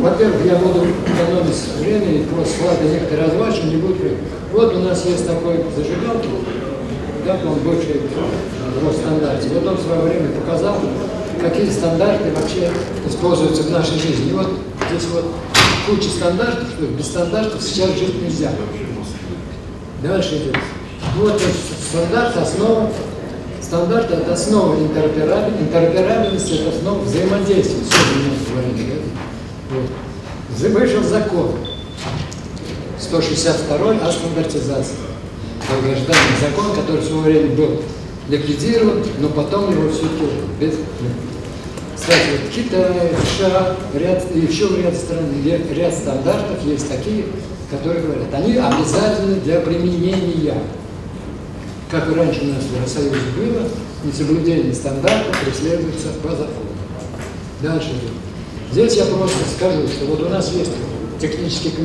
во-первых, я буду экономить время и просто слабо некоторые озвучу, не буду. Вот у нас есть такой зажигалка, да, он бывший в Росстандарте. Вот он в свое время показал, какие стандарты вообще используются в нашей жизни. И вот здесь вот куча стандартов, что без стандартов сейчас жить нельзя. Дальше идет. Вот стандарт, основа. Стандарт – это основа интероперабельности, это основа взаимодействия. Все? Вот. Вышел закон. 162 о стандартизации. Долгожданный закон, который в свое время был ликвидирован, но потом его все-таки без... Кстати, вот Китай, США, ряд, еще ряд стран, ряд стандартов есть такие, которые говорят, они обязательны для применения. Как и раньше у нас в Евросоюзе было, несоблюдение стандартов преследуется по закону. Дальше. Здесь я просто скажу, что вот у нас есть технический комитет,